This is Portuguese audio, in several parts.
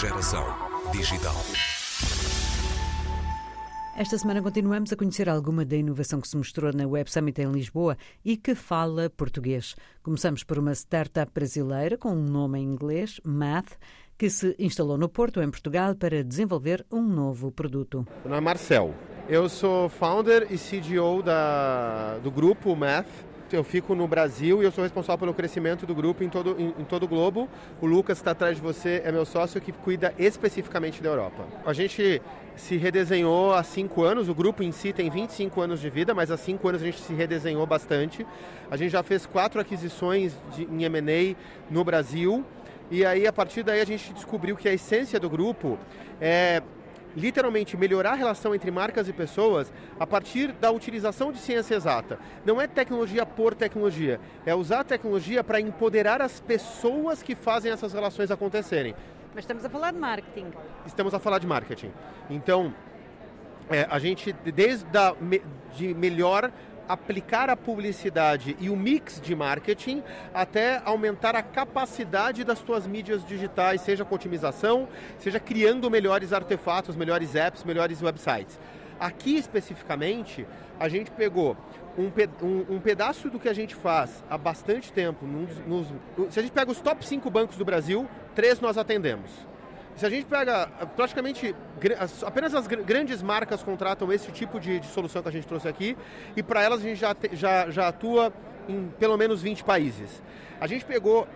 Geração digital. Esta semana continuamos a conhecer alguma da inovação que se mostrou na Web Summit em Lisboa e que fala português. Começamos por uma startup brasileira com um nome em inglês, Math, que se instalou no Porto, em Portugal, para desenvolver um novo produto. Meu nome é Marcel. Eu sou founder e CDO da, do grupo Math. Eu fico no Brasil e eu sou responsável pelo crescimento do grupo em todo, em, em todo o globo. O Lucas está atrás de você, é meu sócio que cuida especificamente da Europa. A gente se redesenhou há cinco anos, o grupo em si tem 25 anos de vida, mas há cinco anos a gente se redesenhou bastante. A gente já fez quatro aquisições de, em M&A no Brasil e aí a partir daí a gente descobriu que a essência do grupo é literalmente melhorar a relação entre marcas e pessoas a partir da utilização de ciência exata. Não é tecnologia por tecnologia, é usar a tecnologia para empoderar as pessoas que fazem essas relações acontecerem. Mas estamos a falar de marketing. Estamos a falar de marketing. Então, é, a gente, desde a, de melhor aplicar a publicidade e o mix de marketing até aumentar a capacidade das tuas mídias digitais, seja com otimização, seja criando melhores artefatos, melhores apps, melhores websites. Aqui especificamente, a gente pegou um, um, um, pedaço do que a gente faz há bastante tempo. Nos, nos, se a gente pega os top 5 bancos do Brasil, três nós atendemos. Se a gente pega praticamente apenas as grandes marcas contratam esse tipo de, de solução que a gente trouxe aqui e para elas a gente já, já, já atua em pelo menos 20 países. A gente pegou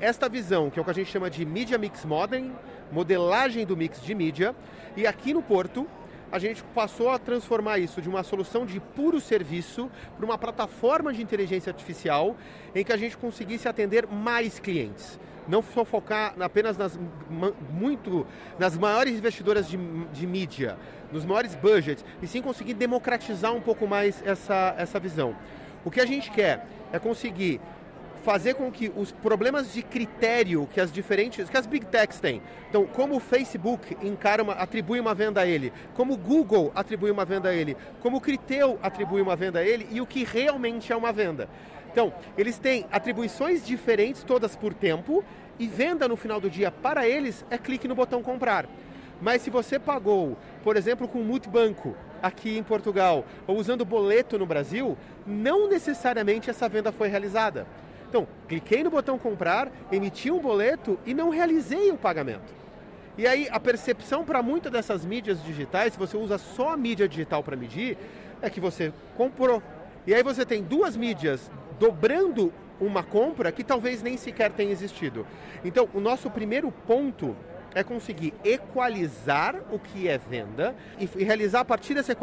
esta visão, que é o que a gente chama de Media Mix Modeling, modelagem do mix de mídia, e aqui no Porto a gente passou a transformar isso de uma solução de puro serviço para uma plataforma de inteligência artificial em que a gente conseguisse atender mais clientes. Não só focar apenas nas, muito, nas maiores investidoras de, de mídia, nos maiores budgets, e sim conseguir democratizar um pouco mais essa, essa visão. O que a gente quer é conseguir fazer com que os problemas de critério que as diferentes, que as big techs têm. Então, como o Facebook encara uma, atribui uma venda a ele, como o Google atribui uma venda a ele, como o Criteo atribui uma venda a ele e o que realmente é uma venda. Então, eles têm atribuições diferentes todas por tempo e venda no final do dia para eles é clique no botão comprar. Mas se você pagou, por exemplo, com multibanco aqui em Portugal ou usando boleto no Brasil, não necessariamente essa venda foi realizada. Então, cliquei no botão comprar, emiti um boleto e não realizei o pagamento. E aí, a percepção para muitas dessas mídias digitais, se você usa só a mídia digital para medir, é que você comprou. E aí você tem duas mídias dobrando uma compra que talvez nem sequer tenha existido. Então, o nosso primeiro ponto é conseguir equalizar o que é venda e realizar a partir dessa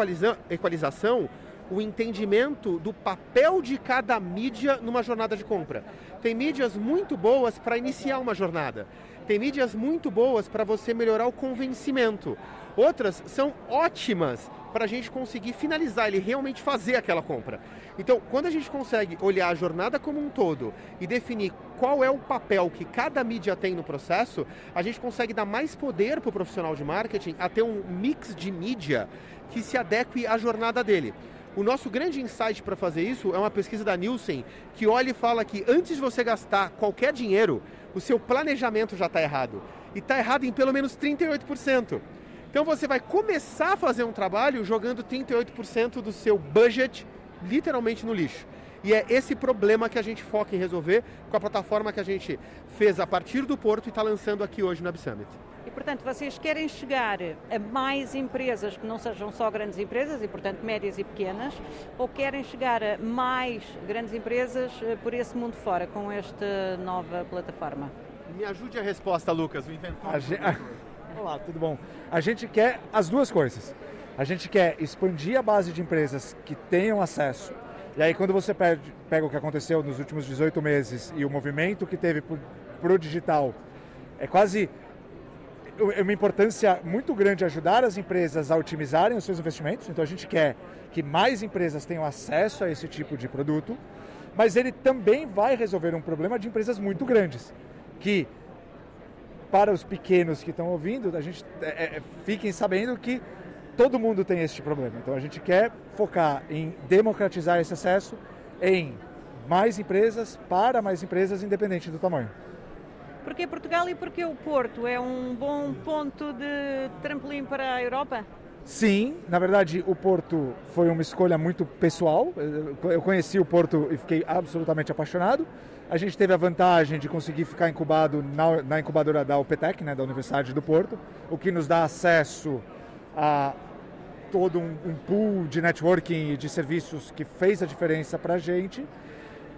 equalização o entendimento do papel de cada mídia numa jornada de compra. Tem mídias muito boas para iniciar uma jornada. Tem mídias muito boas para você melhorar o convencimento. Outras são ótimas para a gente conseguir finalizar, ele realmente fazer aquela compra. Então, quando a gente consegue olhar a jornada como um todo e definir qual é o papel que cada mídia tem no processo, a gente consegue dar mais poder para o profissional de marketing a ter um mix de mídia que se adeque à jornada dele. O nosso grande insight para fazer isso é uma pesquisa da Nielsen que olha e fala que antes de você gastar qualquer dinheiro, o seu planejamento já está errado. E está errado em pelo menos 38%. Então você vai começar a fazer um trabalho jogando 38% do seu budget literalmente no lixo. E é esse problema que a gente foca em resolver com a plataforma que a gente fez a partir do Porto e está lançando aqui hoje no Summit. E, portanto, vocês querem chegar a mais empresas que não sejam só grandes empresas, e, portanto, médias e pequenas, ou querem chegar a mais grandes empresas eh, por esse mundo fora com esta nova plataforma? Me ajude a resposta, Lucas, o inventor. Gente... Olá, tudo bom? A gente quer as duas coisas. A gente quer expandir a base de empresas que tenham acesso. E aí, quando você pega o que aconteceu nos últimos 18 meses e o movimento que teve para o digital, é quase é uma importância muito grande ajudar as empresas a otimizarem os seus investimentos. Então a gente quer que mais empresas tenham acesso a esse tipo de produto, mas ele também vai resolver um problema de empresas muito grandes, que para os pequenos que estão ouvindo, a gente é, é, fiquem sabendo que todo mundo tem esse problema. Então a gente quer focar em democratizar esse acesso em mais empresas para mais empresas, independente do tamanho. Porquê Portugal e porquê o Porto? É um bom ponto de trampolim para a Europa? Sim, na verdade o Porto foi uma escolha muito pessoal. Eu conheci o Porto e fiquei absolutamente apaixonado. A gente teve a vantagem de conseguir ficar incubado na, na incubadora da UPTEC, né, da Universidade do Porto, o que nos dá acesso a todo um, um pool de networking e de serviços que fez a diferença para a gente.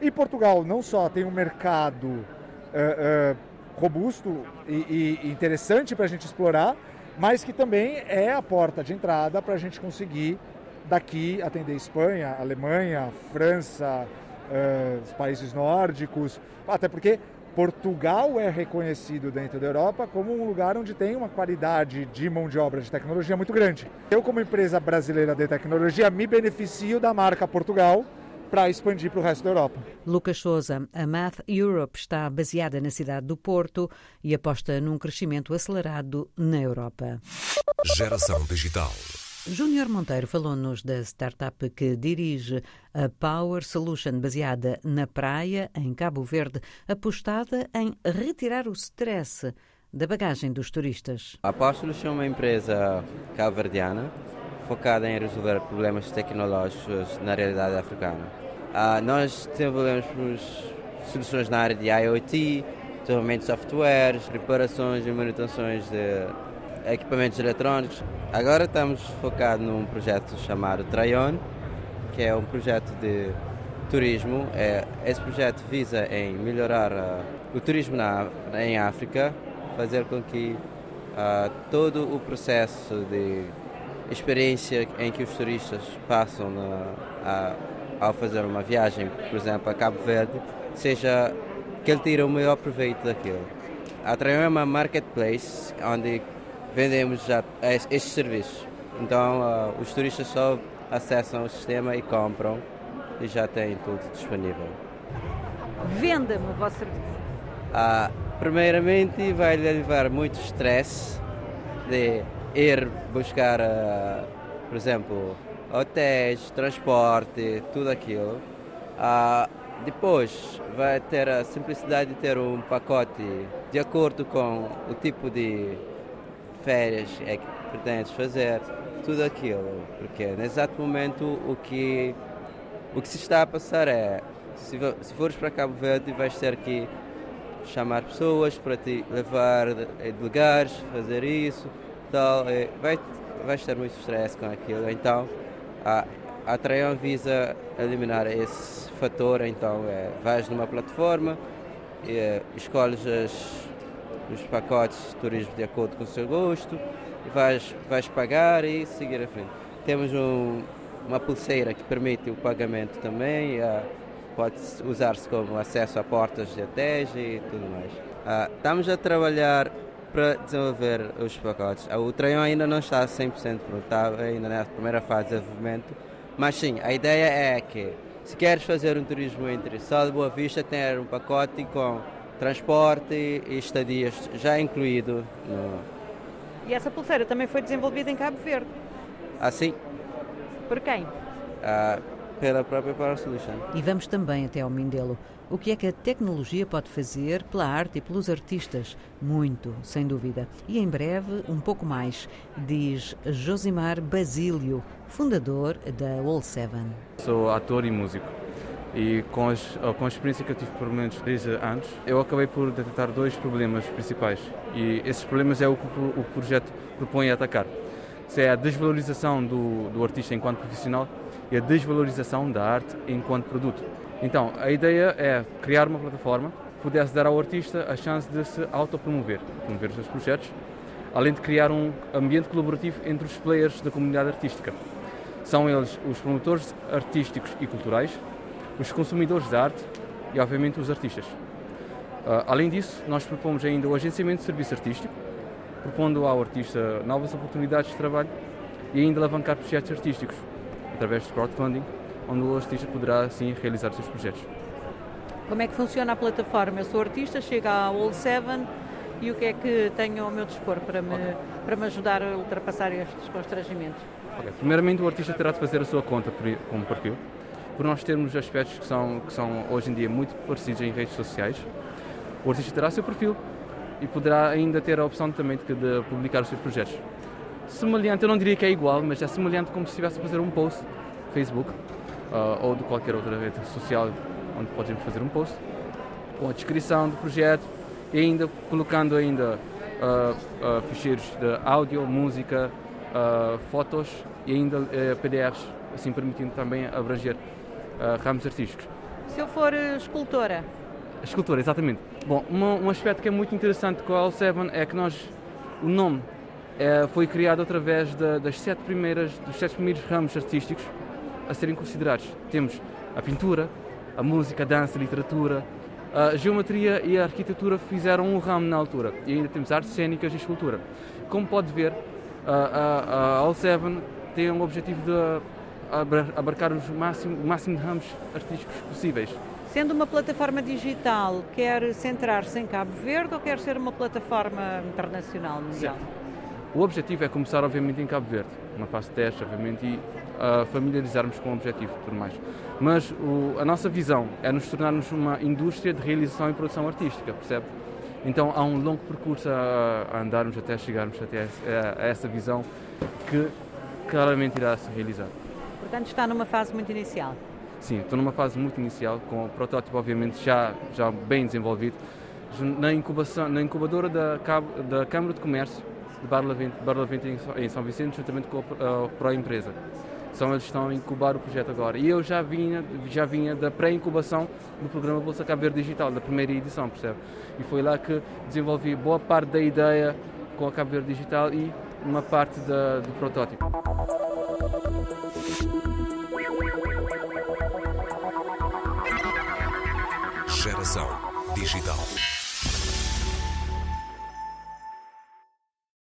E Portugal não só tem um mercado uh, uh, robusto e, e interessante para a gente explorar, mas que também é a porta de entrada para a gente conseguir daqui atender Espanha, Alemanha, França, uh, os países nórdicos, até porque Portugal é reconhecido dentro da Europa como um lugar onde tem uma qualidade de mão de obra de tecnologia muito grande. Eu, como empresa brasileira de tecnologia, me beneficio da marca Portugal para expandir para o resto da Europa. Lucas Souza, a Math Europe está baseada na cidade do Porto e aposta num crescimento acelerado na Europa. Geração Digital. Júnior Monteiro falou-nos da startup que dirige a Power Solution, baseada na praia, em Cabo Verde, apostada em retirar o stress da bagagem dos turistas. A Power Solution é uma empresa cabo-verdiana focada em resolver problemas tecnológicos na realidade africana. Uh, nós desenvolvemos soluções na área de IoT, desenvolvimento de softwares, reparações e manutenções de equipamentos eletrónicos. Agora estamos focados num projeto chamado Trayon, que é um projeto de turismo. É, esse projeto visa em melhorar uh, o turismo na, em África, fazer com que uh, todo o processo de experiência em que os turistas passam na, ao fazer uma viagem, por exemplo, a Cabo Verde, seja que ele tire o maior proveito daquilo. A Trayon é uma marketplace onde vendemos já estes serviços. Então uh, os turistas só acessam o sistema e compram e já têm tudo disponível. Venda-me o vosso serviço. Uh, primeiramente vai levar muito stress de ir buscar, uh, por exemplo, hotéis, transporte, tudo aquilo. Uh, depois vai ter a simplicidade de ter um pacote de acordo com o tipo de férias é que pretendes fazer, tudo aquilo. Porque no exato momento o que, o que se está a passar é, se, se fores para Cabo Verde vais ter que chamar pessoas para te levar de lugares, fazer isso, tal, vai, vais ter muito stress com aquilo. Então a, a visa eliminar esse fator, então é, vais numa plataforma, é, escolhes as, os pacotes de turismo de acordo com o seu gosto, e vais, vais pagar e seguir a frente. Temos um, uma pulseira que permite o pagamento também, é, pode usar-se como acesso a portas de hotéis e tudo mais. Ah, estamos a trabalhar para desenvolver os pacotes. O Trayon ainda não está 100% pronto, está ainda na primeira fase de desenvolvimento, mas sim, a ideia é que se queres fazer um turismo entre Sal de Boa Vista, ter um pacote com transporte e estadias já incluído. No... E essa pulseira também foi desenvolvida em Cabo Verde? Ah, sim. Por quem? Ah, pela própria Power Solution. E vamos também até ao Mindelo. O que é que a tecnologia pode fazer pela arte e pelos artistas? Muito, sem dúvida. E em breve, um pouco mais, diz Josimar Basílio, fundador da All Seven. Sou ator e músico. E com, as, com a experiência que eu tive por menos 10 anos, eu acabei por detectar dois problemas principais. E esses problemas é o que o projeto propõe atacar. Isso é a desvalorização do, do artista enquanto profissional e a desvalorização da arte enquanto produto. Então, a ideia é criar uma plataforma que pudesse dar ao artista a chance de se autopromover, promover os seus projetos, além de criar um ambiente colaborativo entre os players da comunidade artística. São eles os promotores artísticos e culturais, os consumidores de arte e, obviamente, os artistas. Uh, além disso, nós propomos ainda o agenciamento de serviço artístico, propondo ao artista novas oportunidades de trabalho e ainda alavancar projetos artísticos através de crowdfunding onde o artista poderá assim realizar os seus projetos. Como é que funciona a plataforma? Eu sou artista, chego à All Seven e o que é que tenho ao meu dispor para me, okay. para me ajudar a ultrapassar estes constrangimentos? Okay. Primeiramente, o artista terá de fazer a sua conta como perfil, por nós termos aspectos que são, que são hoje em dia muito parecidos em redes sociais. O artista terá seu perfil, e poderá ainda ter a opção também de, de publicar os seus projetos. Semelhante, eu não diria que é igual, mas é semelhante como se estivesse a fazer um post Facebook uh, ou de qualquer outra rede social onde podemos fazer um post com a descrição do projeto e ainda colocando ainda uh, uh, ficheiros de áudio, música, fotos e ainda PDFs, assim permitindo também abranger ramos artísticos. Se eu for escultora? Escultora, exatamente. Bom, um, um aspecto que é muito interessante com a L7 é que nós, o nome é, foi criado através da, das sete primeiras, dos sete primeiros ramos artísticos a serem considerados. Temos a pintura, a música, a dança, a literatura, a geometria e a arquitetura fizeram um ramo na altura. E ainda temos artes cênicas e escultura. Como pode ver, a, a, a All7 tem um objetivo de abarcar os máximo, o máximo de ramos artísticos possíveis. Sendo uma plataforma digital, quer centrar-se em Cabo Verde ou quer ser uma plataforma internacional, mundial? Certo. O objetivo é começar, obviamente, em Cabo Verde, uma fase de teste, obviamente, e uh, familiarizarmos com o objetivo e tudo mais. Mas o, a nossa visão é nos tornarmos uma indústria de realização e produção artística, percebe? Então há um longo percurso a, a andarmos até chegarmos até a, a essa visão que claramente irá se realizar. Portanto, está numa fase muito inicial. Sim, estou numa fase muito inicial, com o protótipo obviamente já, já bem desenvolvido, na, incubação, na incubadora da, da Câmara de Comércio de Barlavento, em São Vicente, juntamente com a Pro-Empresa. São eles estão a incubar o projeto agora. E eu já vinha, já vinha da pré-incubação do programa Bolsa Cabo Verde Digital, da primeira edição, percebe? E foi lá que desenvolvi boa parte da ideia com a Cabo Verde Digital e uma parte da, do protótipo. Geração Digital.